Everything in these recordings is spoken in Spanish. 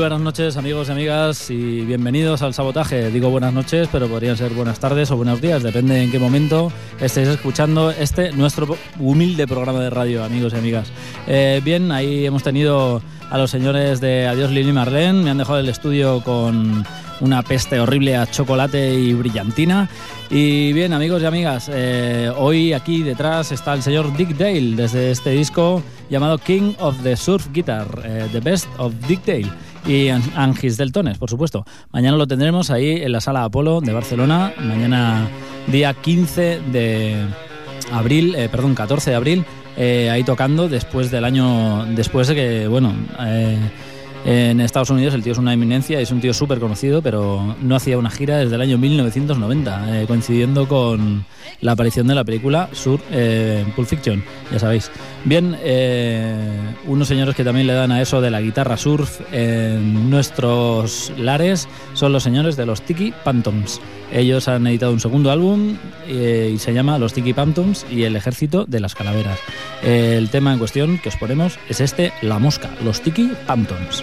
Buenas noches amigos y amigas y bienvenidos al sabotaje. Digo buenas noches, pero podrían ser buenas tardes o buenos días, depende en qué momento estéis escuchando este nuestro humilde programa de radio, amigos y amigas. Eh, bien, ahí hemos tenido a los señores de Adiós Lili Marlene, me han dejado el estudio con una peste horrible a chocolate y brillantina. Y bien, amigos y amigas, eh, hoy aquí detrás está el señor Dick Dale desde este disco llamado King of the Surf Guitar, eh, The Best of Dick Dale y Angis Deltones, por supuesto. Mañana lo tendremos ahí en la Sala Apolo de Barcelona, mañana día 15 de abril, eh, perdón, 14 de abril, eh, ahí tocando después del año, después de que, bueno, eh, en Estados Unidos el tío es una eminencia, es un tío súper conocido, pero no hacía una gira desde el año 1990, coincidiendo con la aparición de la película Sur eh, Pulp Fiction, ya sabéis. Bien, eh, unos señores que también le dan a eso de la guitarra surf en nuestros lares son los señores de los Tiki Phantoms. Ellos han editado un segundo álbum eh, y se llama Los Tiki Phantoms y el Ejército de las Calaveras. el tema en cuestión que os ponemos es este, La Mosca, Los Tiki Phantoms.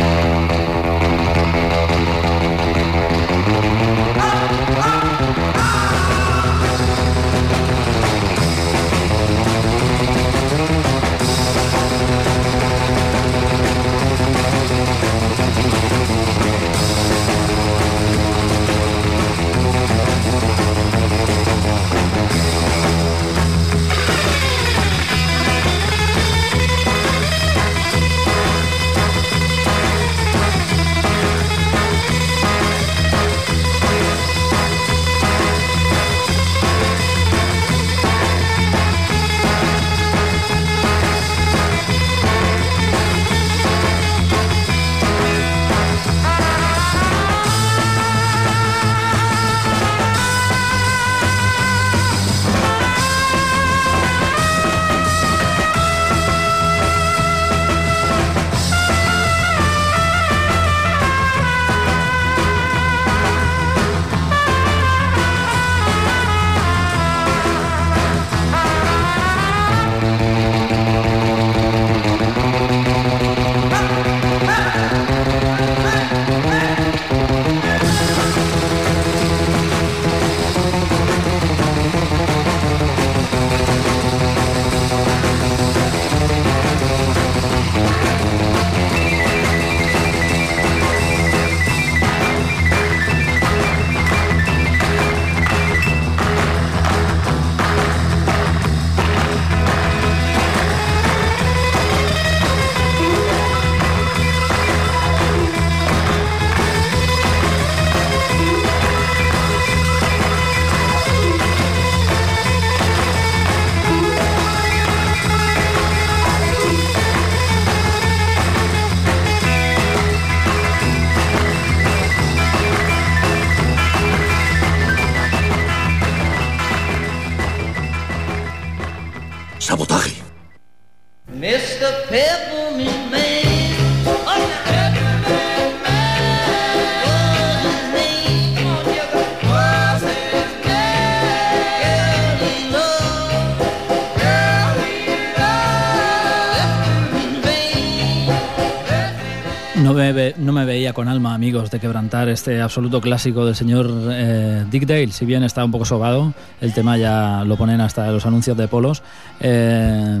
De quebrantar este absoluto clásico del señor eh, Dick Dale. Si bien está un poco sobado, el tema ya lo ponen hasta los anuncios de polos. Eh,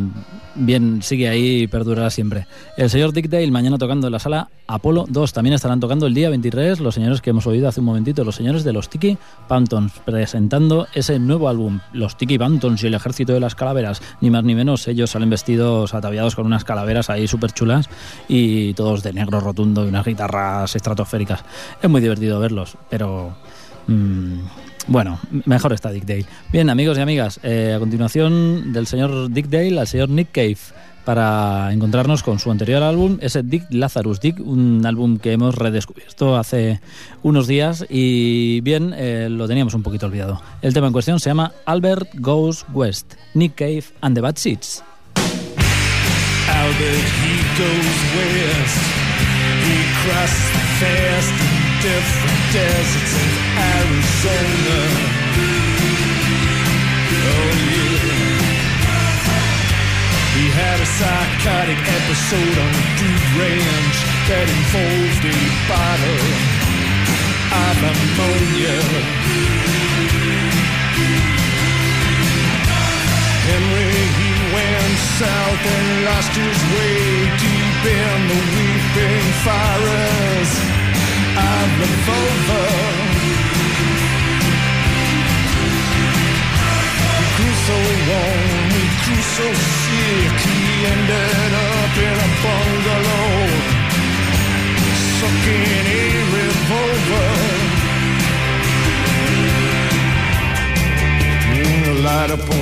bien, sigue ahí y perdurará siempre. El señor Dick Dale mañana tocando en la sala Apolo 2. También estarán tocando el día 23 los señores que hemos oído hace un momentito, los señores de los Tiki Pantons, presentando ese nuevo álbum, los Tiki Pantons y el ejército de las calaveras. Ni más ni menos, ellos salen vestidos ataviados con unas calaveras ahí súper chulas y todos de negro rotundo y unas guitarras estratosféricas. Es muy divertido verlos, pero... Mm, bueno, mejor está Dick Dale. Bien, amigos y amigas, eh, a continuación del señor Dick Dale al señor Nick Cave para encontrarnos con su anterior álbum, ese Dick Lazarus Dick, un álbum que hemos redescubierto hace unos días y bien, eh, lo teníamos un poquito olvidado. El tema en cuestión se llama Albert Goes West, Nick Cave and the Bad Seeds. Albert, goes west. Different deserts in Arizona. Oh, yeah. He had a psychotic episode on the Dude Ranch that involved a bottle of ammonia. Henry, he went south and lost his way deep in the weeping forest so warm, sick, he ended up in a bungalow, sucking a revolver.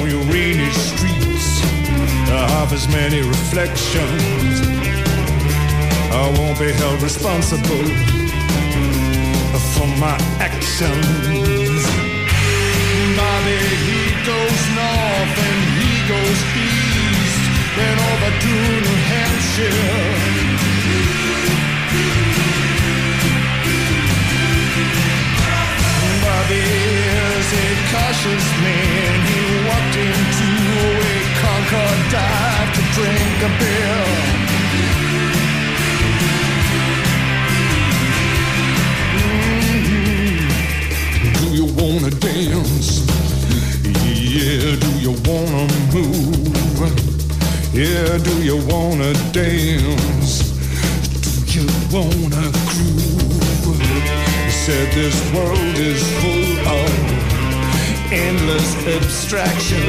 Your rainy streets, of as many reflections. I won't be held responsible for my actions. Bobby, he goes north and he goes east, then over to New Hampshire. Bobby is a cautious man. He walked into a Concord dive. distraction.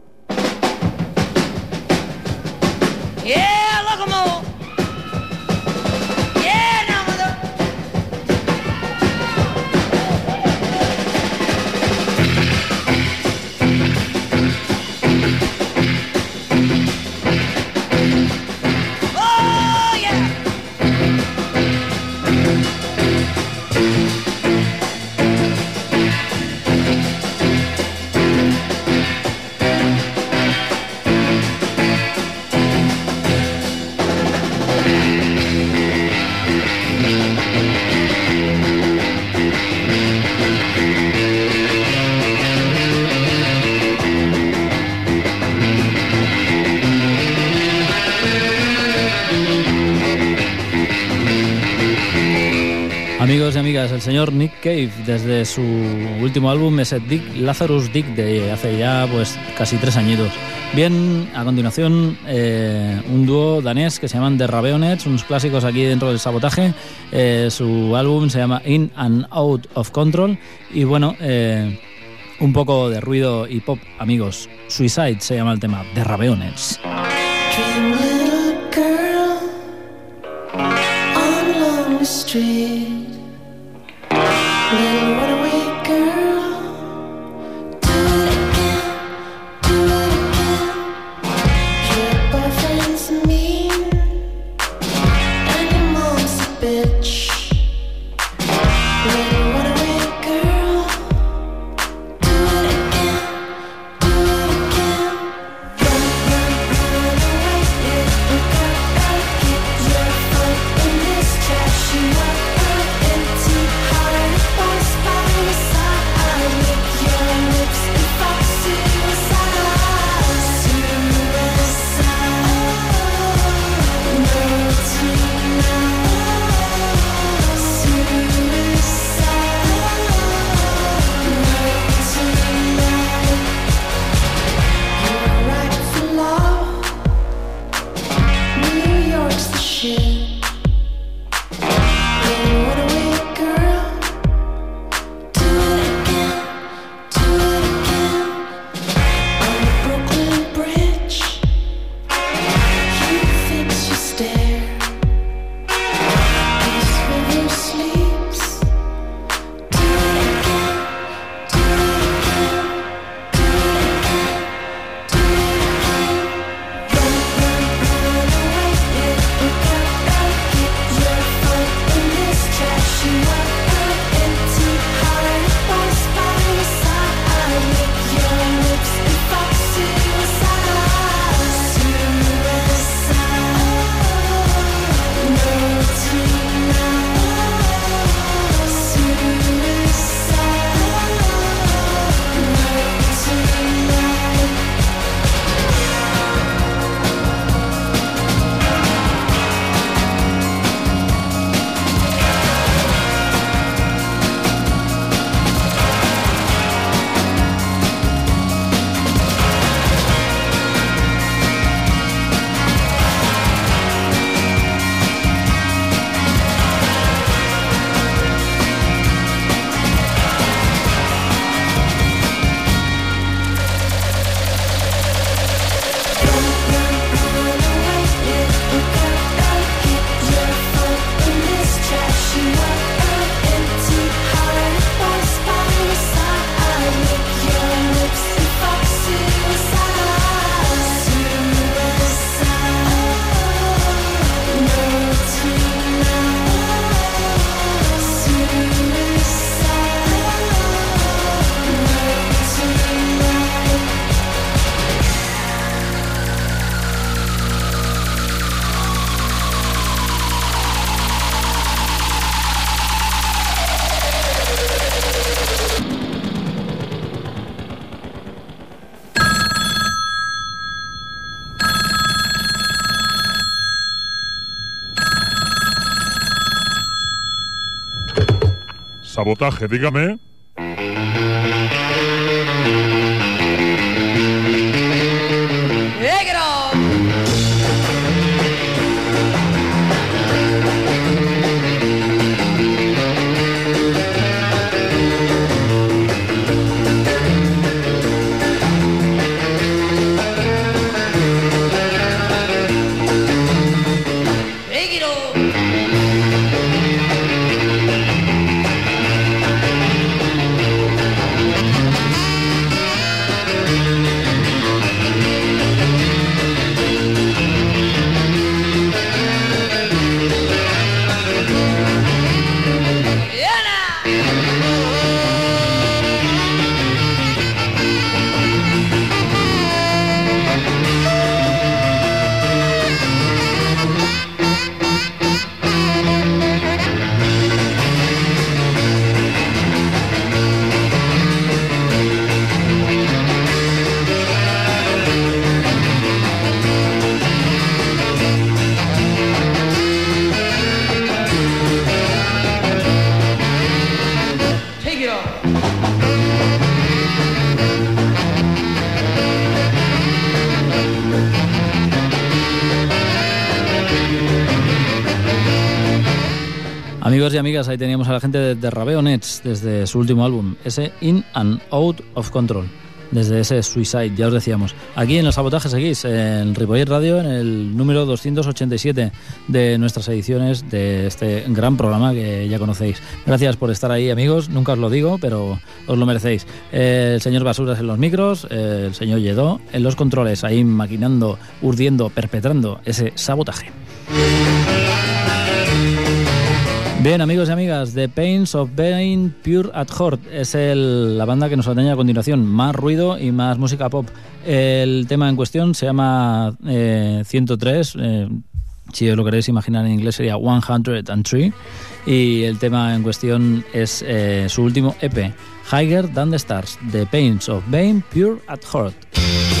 Yeah, locomotive. Amigos y amigas, el señor Nick Cave, desde su último álbum, ese Dick Lazarus Dick, de hace ya pues casi tres añitos. Bien, a continuación, eh, un dúo danés que se llaman The Raveonets, unos clásicos aquí dentro del sabotaje. Eh, su álbum se llama In and Out of Control. Y bueno, eh, un poco de ruido y pop, amigos. Suicide se llama el tema, The Raveonets. Street. Sabotaje, dígame. Amigos y amigas, ahí teníamos a la gente de, de Rabeo Nets desde su último álbum, ese In and Out of Control, desde ese Suicide, ya os decíamos. Aquí en el sabotaje seguís, en Ripollet Radio, en el número 287 de nuestras ediciones de este gran programa que ya conocéis. Gracias por estar ahí, amigos, nunca os lo digo, pero os lo merecéis. El señor Basuras en los micros, el señor Lledó en los controles, ahí maquinando, urdiendo, perpetrando ese sabotaje. Bien, amigos y amigas, The Pains of Being Pure at Heart es la banda que nos atañe a continuación. Más ruido y más música pop. El tema en cuestión se llama eh, 103. eh, si os lo queréis imaginar en inglés sería 103. Y el tema en cuestión es eh, su último EP, Higher Than the Stars, The Pains of Being Pure at Heart.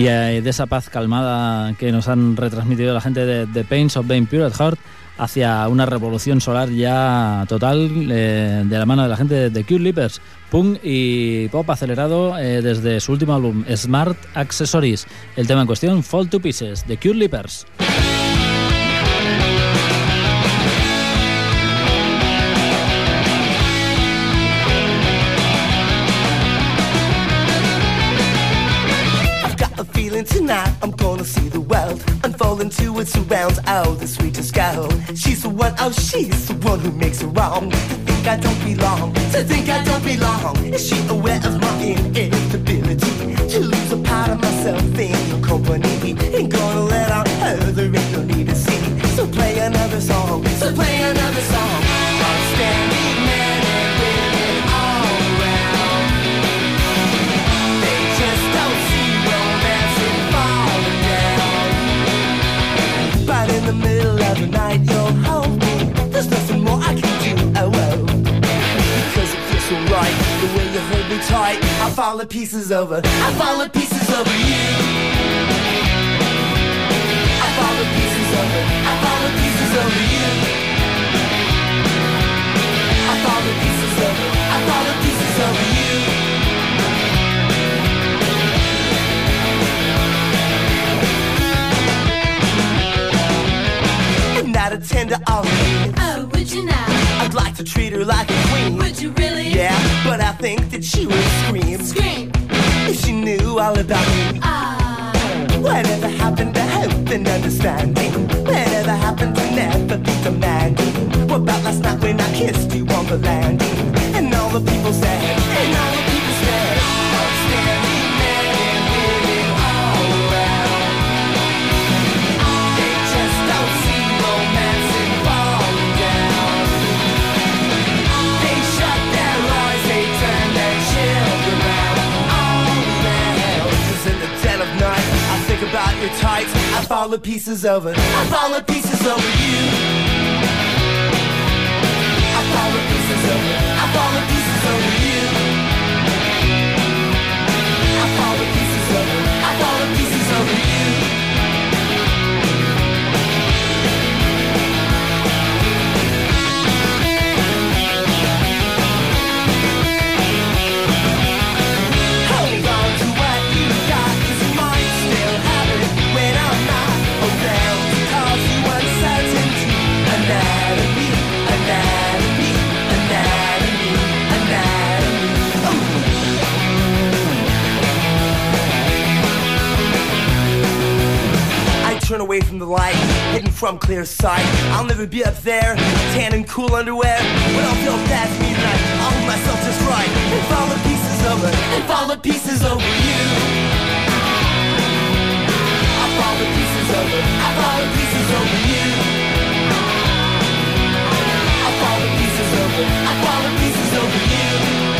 Y eh, de esa paz calmada que nos han retransmitido la gente de The Pains of Being Pure at Heart hacia una revolución solar ya total eh, de la mano de la gente de The Cure Leapers, punk y pop acelerado eh, desde su último álbum Smart Accessories. El tema en cuestión, Fall to Pieces, The Cure Leapers. World unfold into its surrounds. Oh, the sweetest girl. She's the one, oh, she's the one who makes it wrong. To think I don't belong, to think I don't belong. Is she aware of my inevitability? To lose a part of myself in your company. Ain't gonna let out her, there ain't no need to see. So play another song, so play another song. Tight. I fall to pieces over. I fall to pieces over you. She would scream. Scream. If she knew all about me. Ah. Whatever happened to hope and understanding? Whatever happened to never be demanding? What about last night when I kissed you on the landing? And all the people said, and all your tights. I fall to pieces over. I fall to pieces over you. I fall to pieces over. I fall to pieces over you. I fall to pieces over. I fall to pieces over you. From clear sight. I'll never be up there, tan and cool underwear. But I'll feel me tonight. I'll hold myself just right and fall to pieces over, and fall to pieces over you. I fall to pieces over, I fall to pieces over you. I fall to pieces over, I fall to pieces over you.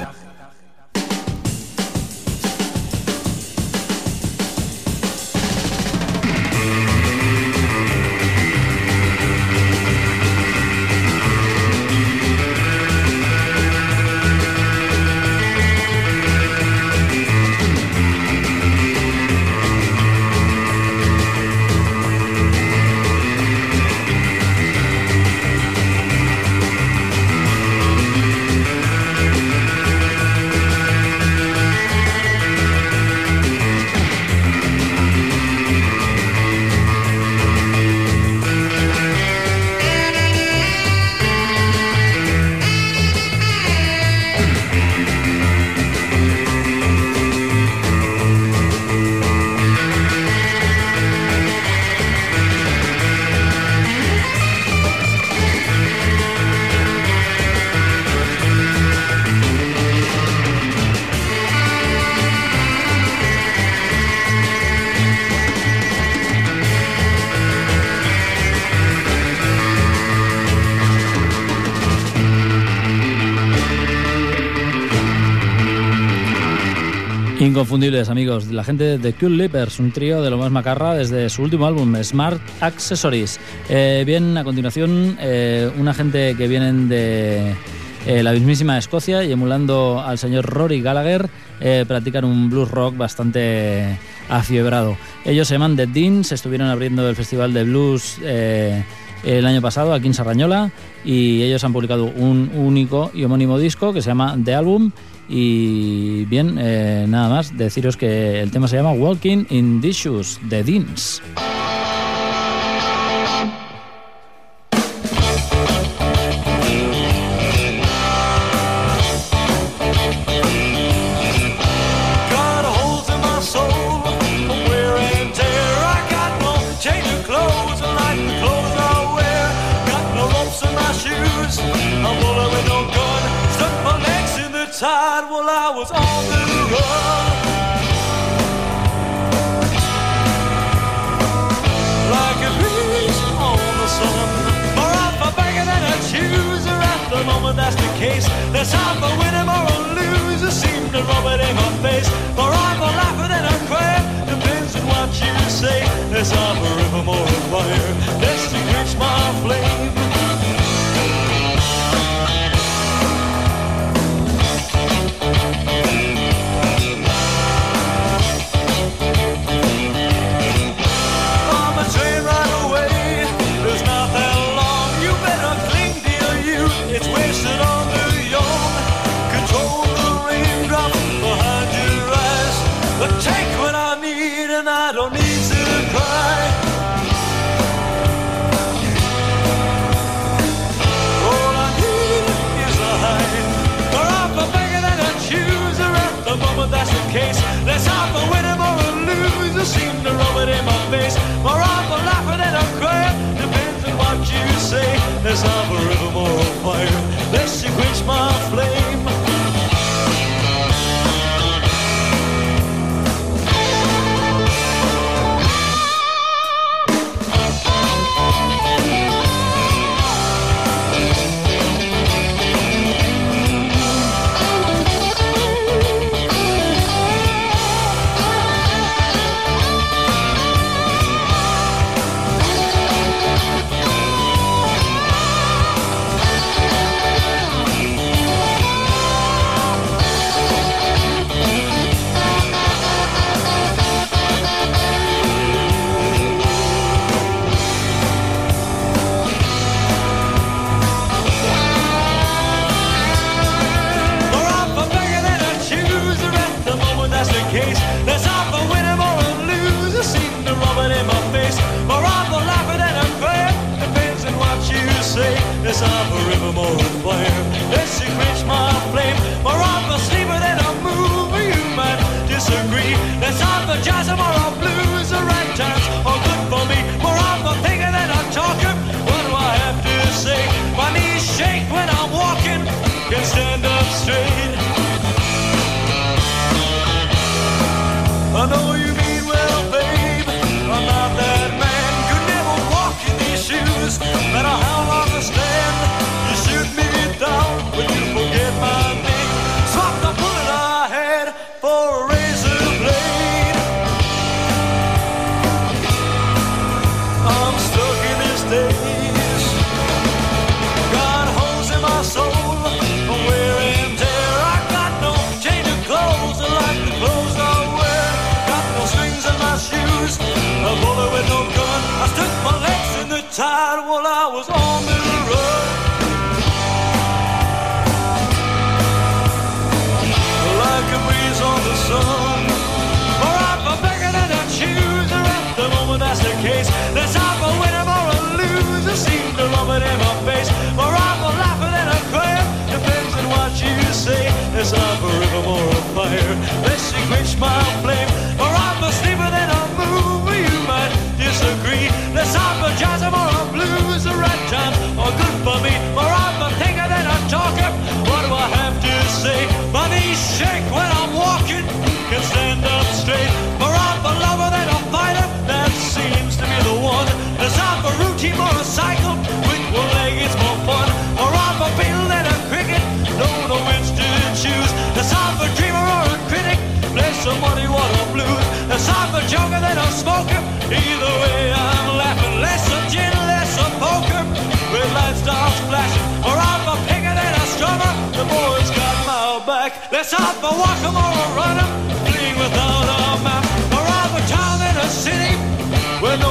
Inconfundibles, amigos. La gente de Cool Lippers, un trío de lo más macarra desde su último álbum, Smart Accessories. Eh, bien, a continuación, eh, una gente que vienen de eh, la mismísima Escocia y emulando al señor Rory Gallagher, eh, practican un blues rock bastante afiebrado. Ellos se llaman The Deans, estuvieron abriendo el festival de blues el año pasado aquí en Sarrañola y ellos han publicado un único y homónimo disco que se llama The Album y bien, eh, nada más, deciros que el tema se llama Walking in the Shoes de Deans. that's the case. let's half a winner or a loser seem to rub it in my face. forevermore on fire. Let's say as I've a river more of fire. Bless you, quench my flame. Play some what a blues. There's time for joker than a smoker. Either way, I'm laughing. Less of gin, less of poker. Red light starts flashing. Or I'm a picker than a strummer. The boys got my back. Let's hop a walk 'em or a run 'em. Flee without a map. Or I'm a town in a city where nobody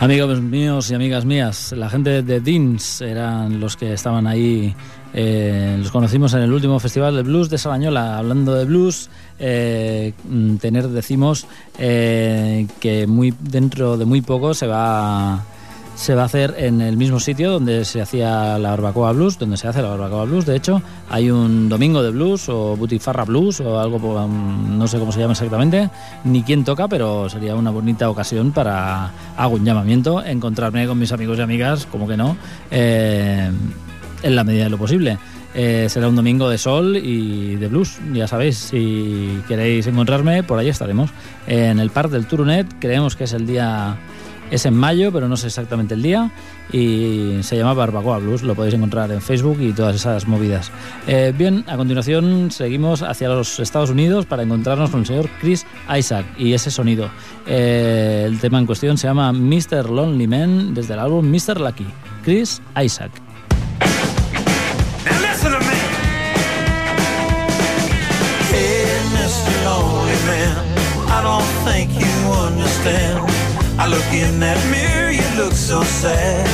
Amigos míos y amigas mías, la gente de Deans eran los que estaban ahí. eh, los conocimos en el último festival de blues de Salañola. Hablando de blues, eh, mm, tener decimos eh, que muy dentro de muy poco se va se va a hacer en el mismo sitio donde se hacía la barbacoa blues, donde se hace la barbacoa blues. De hecho, hay un domingo de blues o butifarra blues o algo, um, no sé cómo se llama exactamente, ni quién toca, pero sería una bonita ocasión para, hago un llamamiento, encontrarme con mis amigos y amigas, como que no, eh, en la medida de lo posible. Eh, será un domingo de sol y de blues, ya sabéis, si queréis encontrarme, por ahí estaremos. En el Park del Turunet, creemos que es el día es en mayo, pero no sé exactamente el día. Y se llama Barbacoa Blues. Lo podéis encontrar en Facebook y todas esas movidas. Eh, bien, a continuación seguimos hacia los Estados Unidos para encontrarnos con el señor Chris Isaac y ese sonido. Eh, el tema en cuestión se llama Mr. Lonely Man desde el álbum Mr. Lucky. Chris Isaac. I look in that mirror, you look so sad.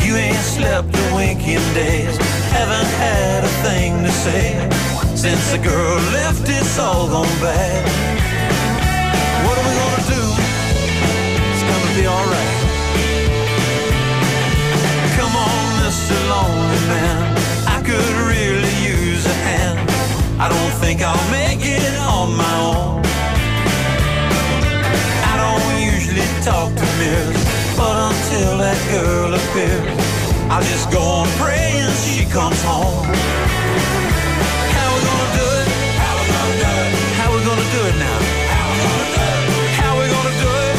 You ain't slept a wink in days, haven't had a thing to say. Since the girl left, it's all gone bad. What are we gonna do? It's gonna be alright. Come on, Mr. Lonely Man. I could really use a hand. I don't think I'll make it on my own. Talk to mirrors, but until that girl appears, I'll just go on praying she comes home. How we gonna do it? How we gonna do it? How we gonna do it now? How we gonna do it?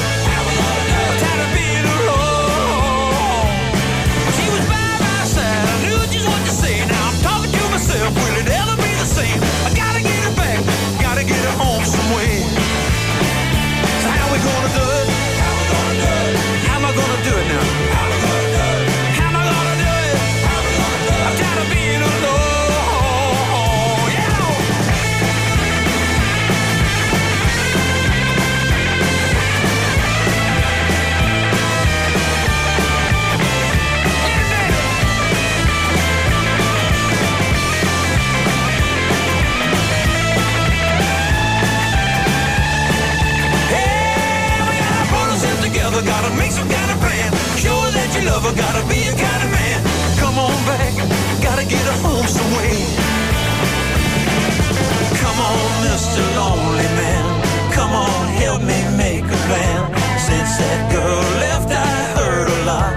Love, I gotta be a kind of man. Come on back, gotta get her home some way. Come on, Mr. Lonely Man. Come on, help me make a plan. Since that girl left, I heard a lot.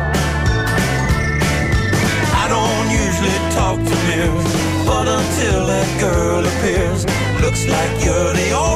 I don't usually talk to mirrors, but until that girl appears, looks like you're the only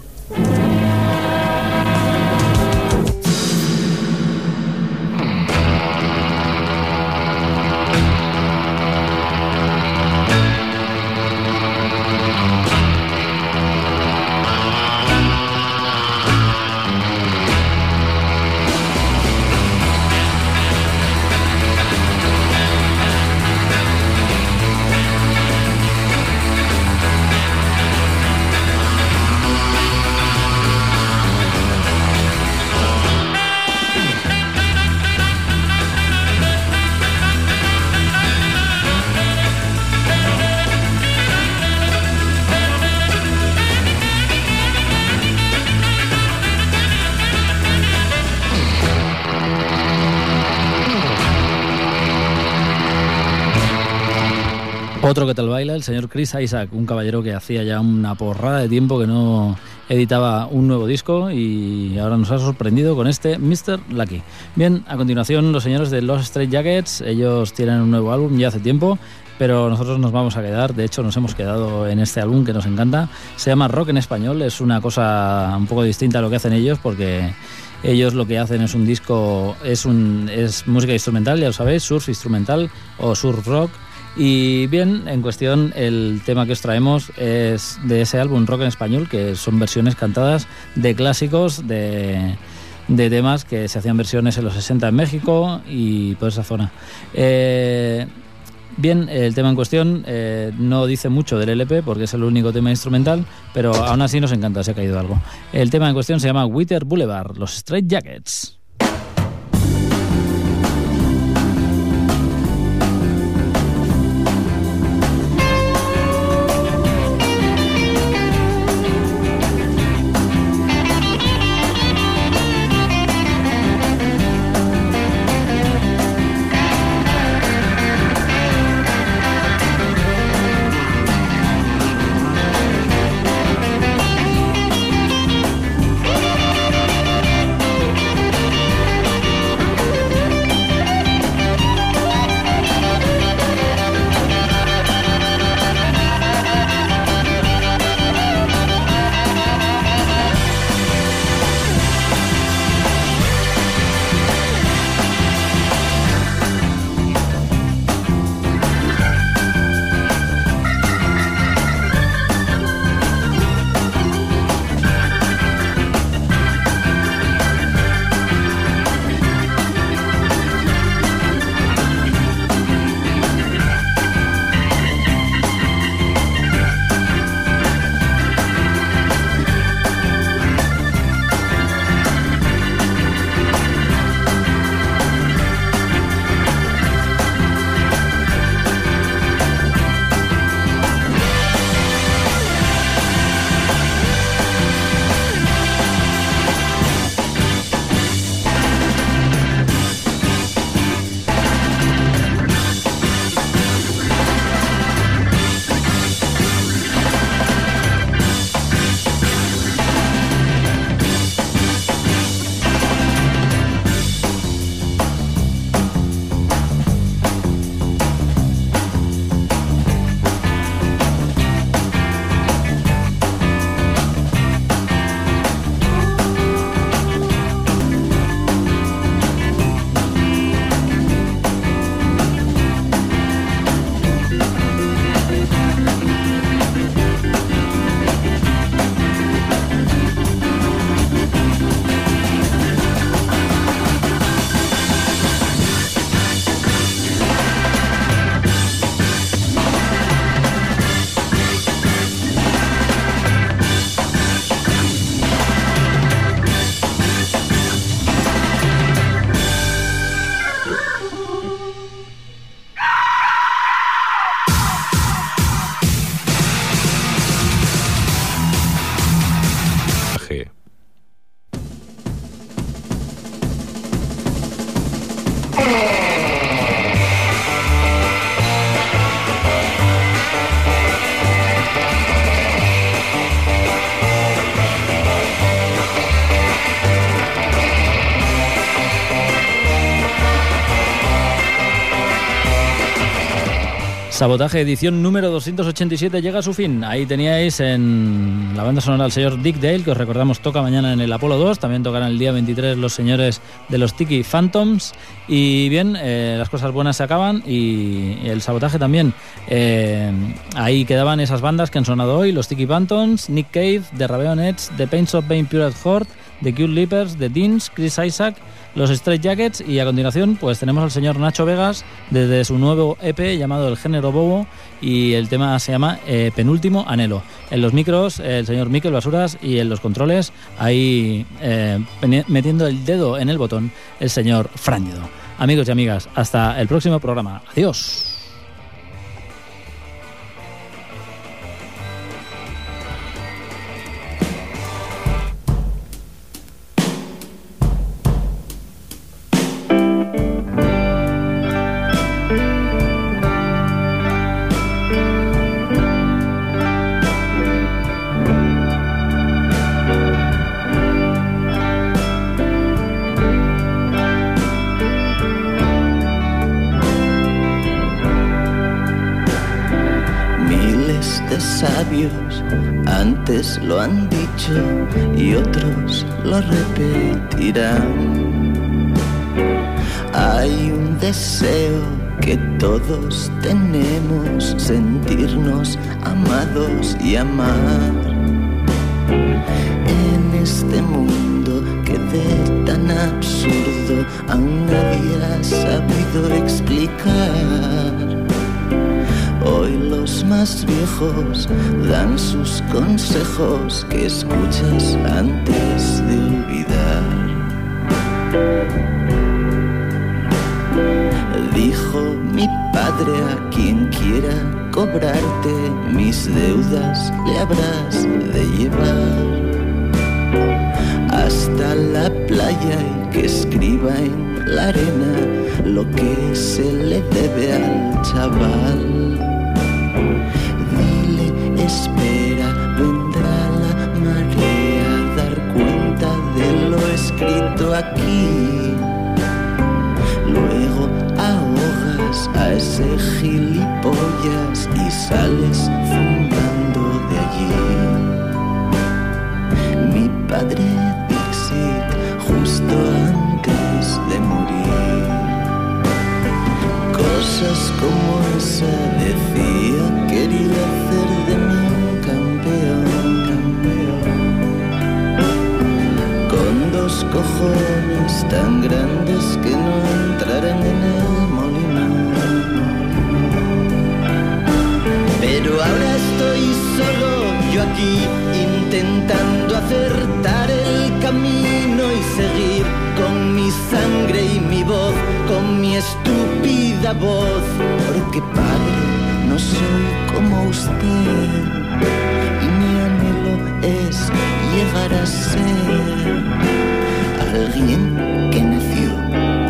Otro que tal baila, el señor Chris Isaac, un caballero que hacía ya una porrada de tiempo que no editaba un nuevo disco y ahora nos ha sorprendido con este Mr. Lucky. Bien, a continuación los señores de Los Straight Jackets, ellos tienen un nuevo álbum ya hace tiempo, pero nosotros nos vamos a quedar, de hecho nos hemos quedado en este álbum que nos encanta, se llama Rock en Español, es una cosa un poco distinta a lo que hacen ellos porque ellos lo que hacen es un disco, es, un, es música instrumental, ya lo sabéis, surf instrumental o surf rock. Y bien, en cuestión, el tema que os traemos es de ese álbum Rock en Español, que son versiones cantadas de clásicos, de, de temas que se hacían versiones en los 60 en México y por esa zona. Eh, Bien, el tema en cuestión eh, no dice mucho del LP porque es el único tema instrumental, pero aún así nos encanta, se ha caído algo. El tema en cuestión se llama Wither Boulevard, los Straight Jackets. Sabotaje, edición número 287, llega a su fin. Ahí teníais en la banda sonora al señor Dick Dale, que os recordamos toca mañana en el Apolo 2. También tocarán el día 23 los señores de los Tiki Phantoms. Y bien, eh, las cosas buenas se acaban y el sabotaje también. Eh, ahí quedaban esas bandas que han sonado hoy: los Tiki Phantoms, Nick Cave, The Raveonettes, The Paints of Pain Pure Heart, The Cute Leapers, The Deans, Chris Isaac los Straight Jackets y a continuación pues tenemos al señor Nacho Vegas desde su nuevo EP llamado El Género Bobo y el tema se llama eh, Penúltimo Anhelo. En los micros el señor Miquel Basuras y en los controles ahí eh, metiendo el dedo en el botón el señor Frándido. Amigos y amigas, hasta el próximo programa. Adiós. Amar. En este mundo que de tan absurdo aún nadie ha sabido explicar. Hoy los más viejos dan sus consejos que escuchas antes de olvidar. Dijo mi padre a quien quiera cobrarte mis deudas le habrás de llevar hasta la playa y que escriba en la arena lo que se le debe al chaval. Dile, espera, vendrá la marea a dar cuenta de lo escrito aquí. Ese gilipollas y sales zumbando de allí. Mi padre Dixit justo antes de morir. Cosas como esa decía, quería hacer de mí un campeón, campeón. Con dos cojones tan grandes aquí, intentando acertar el camino y seguir con mi sangre y mi voz, con mi estúpida voz. Porque padre, no soy como usted, y mi anhelo es llegar a ser alguien que nació,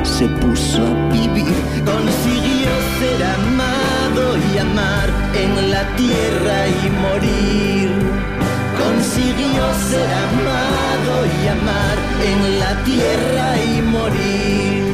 se puso a vivir, consiguió ser amado y amar en la tierra y morir. Consiguió ser amado y amar en la tierra y morir.